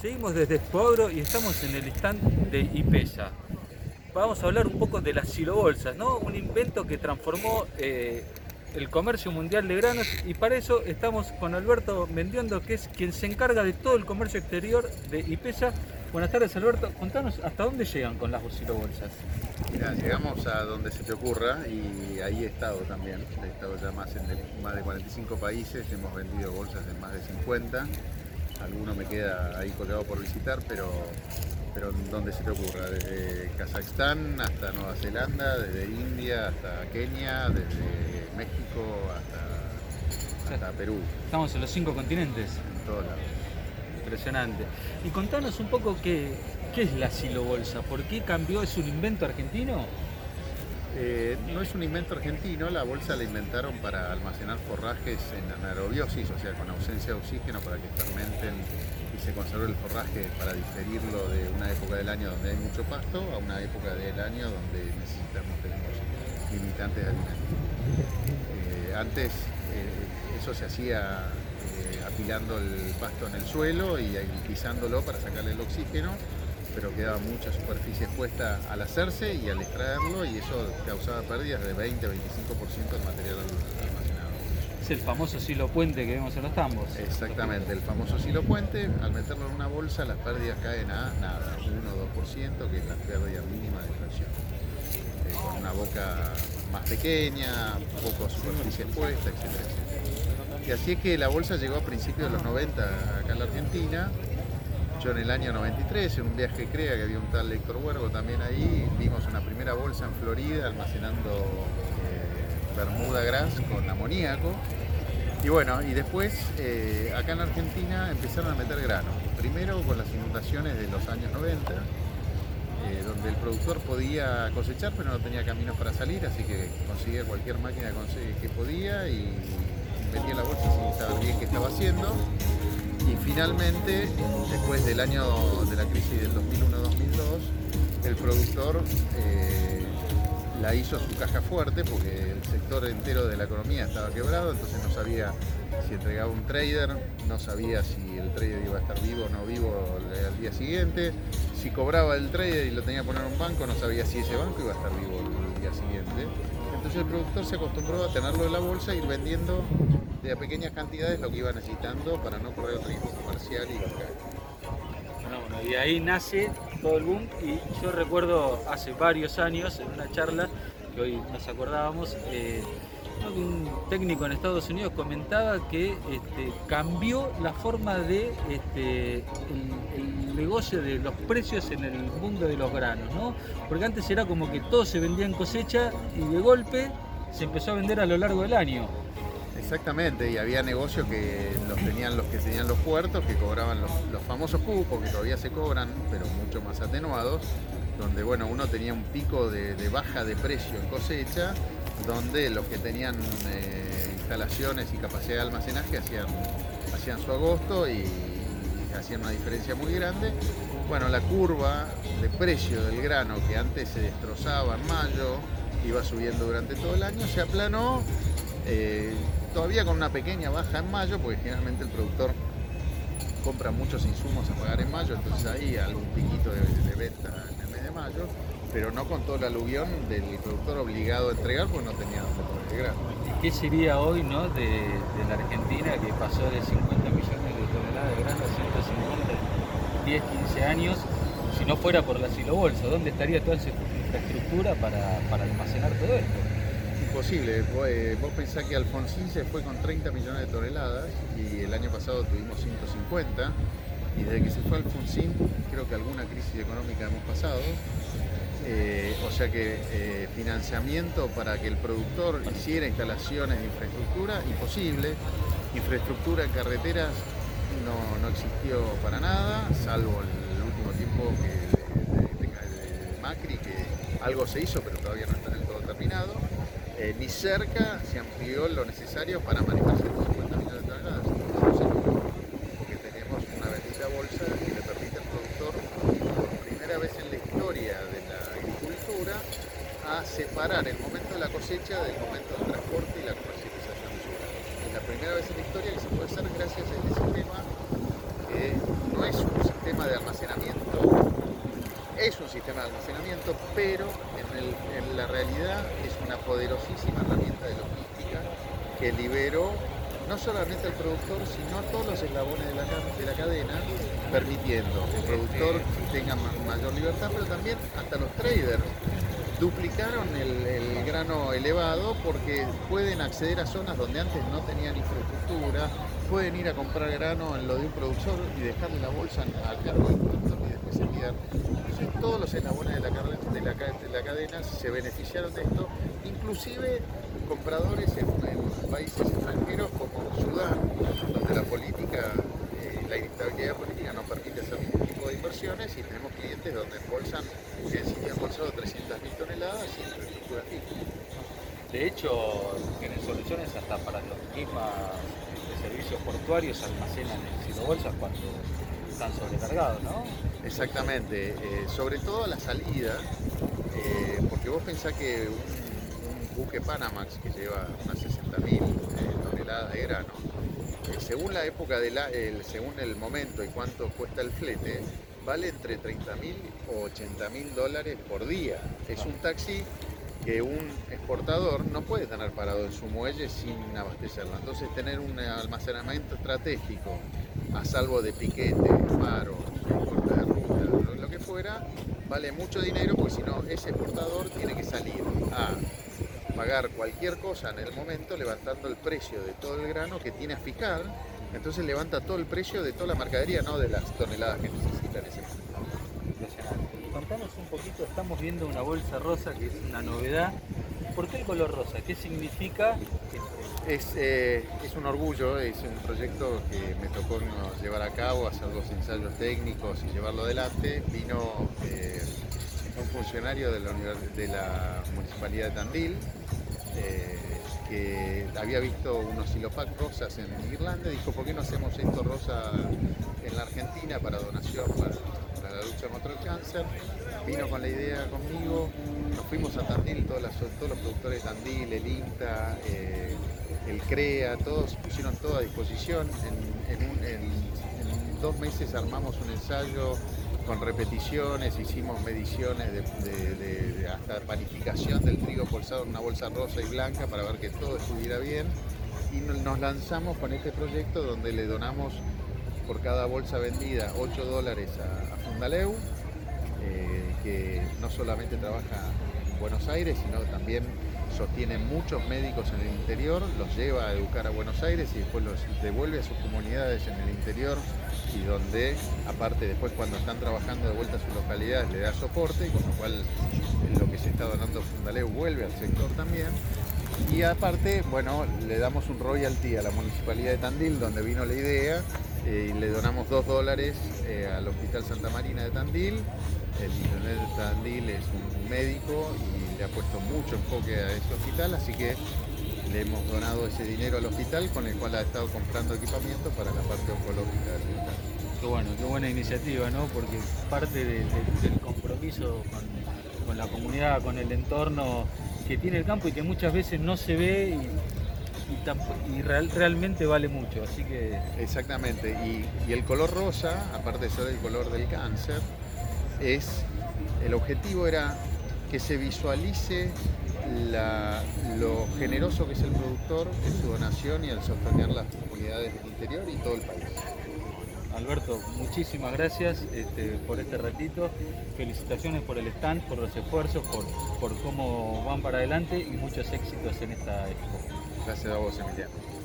Seguimos desde Expo y estamos en el stand de IPESA. Vamos a hablar un poco de las silobolsas, ¿no? Un invento que transformó eh, el comercio mundial de granos y para eso estamos con Alberto Mendiondo, que es quien se encarga de todo el comercio exterior de IPESA. Buenas tardes Alberto, contanos hasta dónde llegan con las silobolsas. Mira, llegamos a donde se te ocurra y ahí he estado también. He estado ya más en más de 45 países, hemos vendido bolsas en más de 50 alguno me queda ahí colgado por visitar, pero, pero donde se te ocurra, desde Kazajstán hasta Nueva Zelanda, desde India hasta Kenia, desde México hasta, hasta Perú. Estamos en los cinco continentes. En todos lados. Impresionante. Y contanos un poco qué, qué es la silobolsa, ¿por qué cambió? ¿Es un invento argentino? Eh, no es un invento argentino, la bolsa la inventaron para almacenar forrajes en anaerobiosis, o sea, con ausencia de oxígeno para que fermenten y se conserve el forraje para diferirlo de una época del año donde hay mucho pasto a una época del año donde necesitamos, tenemos limitantes de alimentos. Eh, antes eh, eso se hacía apilando el pasto en el suelo y pisándolo para sacarle el oxígeno pero quedaba mucha superficie expuesta al hacerse y al extraerlo y eso causaba pérdidas de 20-25% de material almacenado. Es el famoso silo puente que vemos en los tambos. Exactamente, el famoso silo puente, al meterlo en una bolsa las pérdidas caen a nada, 1 o 2%, que es la pérdida mínima de extracción. Eh, con una boca más pequeña, poco superficie expuesta, etc. Y así es que la bolsa llegó a principios de los 90 acá en la Argentina yo en el año 93, en un viaje CREA que había un tal Héctor Huergo también ahí, vimos una primera bolsa en Florida almacenando eh, Bermuda Gras con amoníaco. Y bueno, y después eh, acá en Argentina empezaron a meter grano. Primero con las inundaciones de los años 90, eh, donde el productor podía cosechar pero no tenía caminos para salir, así que conseguía cualquier máquina que podía y metía la bolsa sin saber bien qué estaba haciendo y finalmente, después del año de la crisis del 2001-2002, el productor eh, la hizo su caja fuerte porque el sector entero de la economía estaba quebrado, entonces no sabía si entregaba un trader, no sabía si el trader iba a estar vivo o no vivo al día siguiente, si cobraba el trader y lo tenía que poner en un banco, no sabía si ese banco iba a estar vivo el día siguiente. Entonces el productor se acostumbró a tenerlo en la bolsa e ir vendiendo de pequeñas cantidades lo que iba necesitando para no correr el riesgo comercial y local. Bueno, y ahí nace todo el boom y yo recuerdo hace varios años en una charla que hoy nos acordábamos, eh, un técnico en Estados Unidos comentaba que este, cambió la forma de este, el, negocio de los precios en el mundo de los granos, ¿no? Porque antes era como que todo se vendía en cosecha y de golpe se empezó a vender a lo largo del año. Exactamente, y había negocios que los tenían los que tenían los puertos, que cobraban los, famosos cupos, que todavía se cobran, pero mucho más atenuados, donde bueno, uno tenía un pico de, baja de precio en cosecha, donde los que tenían eh, instalaciones y capacidad de almacenaje hacían, hacían su agosto y, hacían una diferencia muy grande. Bueno, la curva de precio del grano que antes se destrozaba en mayo, iba subiendo durante todo el año, se aplanó. Eh, todavía con una pequeña baja en mayo, porque generalmente el productor compra muchos insumos a pagar en mayo, entonces ahí algún piquito de, venta en el mes de mayo, pero no con todo el aluvión del productor obligado a entregar porque no tenía dónde grano. ¿Y qué sería hoy ¿no? de, la Argentina que pasó de 50 millones de toneladas de grano a 150 10, 15 años? Si no fuera por la silobolsa, ¿dónde estaría toda esa infraestructura para, para almacenar todo esto? Imposible. Eh, vos pensás que Alfonsín se fue con 30 millones de toneladas y el año pasado tuvimos 150 y desde que se fue Alfonsín creo que alguna crisis económica hemos pasado. Eh, o sea que eh, financiamiento para que el productor hiciera instalaciones de infraestructura, imposible. Infraestructura en carreteras no, existió para nada, salvo el, último tiempo que Macri, que algo se hizo, pero todavía no está del todo terminado. Eh, ni cerca se amplió lo necesario para manejar 150 millones de toneladas. porque tenemos una bendita bolsa que le permite al productor, por primera vez en la historia de la agricultura, a separar el momento de la cosecha del momento del transporte y la comercialización de. Es la primera vez en la historia que se puede hacer gracias a este sistema que no es un sistema es un sistema de almacenamiento, pero en, la realidad es una poderosísima herramienta de logística que liberó no solamente al productor, sino a todos los eslabones de la, de la cadena, permitiendo que el productor tenga mayor libertad, pero también hasta los traders duplicaron el, grano elevado porque pueden acceder a zonas donde antes no tenían infraestructura, pueden ir a comprar grano en lo de un productor y dejarle la bolsa al cargo del productor y después enviar. Entonces todos los eslabones de la, de, la, de la cadena se beneficiaron de esto, inclusive compradores en, países extranjeros como Sudán, donde la política, eh, la inestabilidad política no permite hacer ningún tipo de inversiones y tenemos clientes donde embolsan, que han embolsado 300.000 toneladas sin infraestructura. De hecho, tienen soluciones hasta para los climas servicios portuarios almacenan el bolsas cuando están sobrecargados, ¿no? Exactamente, eh, sobre todo a la salida, eh, porque vos pensás que un buque Panamax que lleva unas 60.000 eh, toneladas de grano, según la época, de la, según el momento y cuánto cuesta el flete, vale entre 30.000 o 80.000 dólares por día. Es un taxi que un exportador no puede tener parado en su muelle sin abastecerlo. Entonces tener un almacenamiento estratégico a salvo de piquete, paro, corta de ruta, lo que fuera, vale mucho dinero porque si no ese exportador tiene que salir a pagar cualquier cosa en el momento levantando el precio de todo el grano que tiene a fijar, entonces levanta todo el precio de toda la mercadería, no de las toneladas que necesitan ese Impresionante. Contanos un poquito, estamos viendo una bolsa rosa que es una novedad. ¿Por qué el color rosa? ¿Qué significa? Es, eh, un orgullo, es un proyecto que me tocó llevar a cabo, hacer los ensayos técnicos y llevarlo adelante. Vino eh, un funcionario de la, Municipalidad de Tandil, eh, que había visto unos silopac rosas en Irlanda, dijo, ¿por qué no hacemos esto rosa en la Argentina para donación la lucha contra el cáncer? Vino con la idea conmigo, nos fuimos a Tandil, todos, todos los productores de Tandil, el INTA, eh, el CREA, todos pusieron todo a disposición. en dos meses armamos un ensayo con repeticiones, hicimos mediciones de, hasta panificación del trigo pulsado en una bolsa rosa y blanca para ver que todo estuviera bien y nos lanzamos con este proyecto donde le donamos por cada bolsa vendida 8 dólares a, Fundaleu, eh, que no solamente trabaja en Buenos Aires, sino también sostiene muchos médicos en el interior, los lleva a educar a Buenos Aires y después los devuelve a sus comunidades en el interior y donde, aparte después cuando están trabajando de vuelta a sus localidades, le da soporte, con lo cual lo que se está donando Fundaleu vuelve al sector también. Y aparte, bueno, le damos un royalty a la Municipalidad de Tandil, donde vino la idea, eh, le donamos dos dólares eh, al Hospital Santa Marina de Tandil. El intendente de Tandil es un médico y le ha puesto mucho enfoque a ese hospital, así que le hemos donado ese dinero al hospital con el cual ha estado comprando equipamiento para la parte oncológica del hospital. Qué bueno, qué buena iniciativa, ¿no? Porque parte del compromiso con, la comunidad, con el entorno que tiene el campo y que muchas veces no se ve realmente vale mucho. Así que... Exactamente, y, el color rosa, aparte de ser el color del cáncer, es el objetivo era que se visualice lo generoso que es el productor en su donación y al sostener las comunidades del interior y todo el país. Alberto, muchísimas gracias este, por este ratito. Felicitaciones por el stand, por los esfuerzos, por, por cómo van para adelante y muchos éxitos en esta expo. Gracias a vos, Emiliano.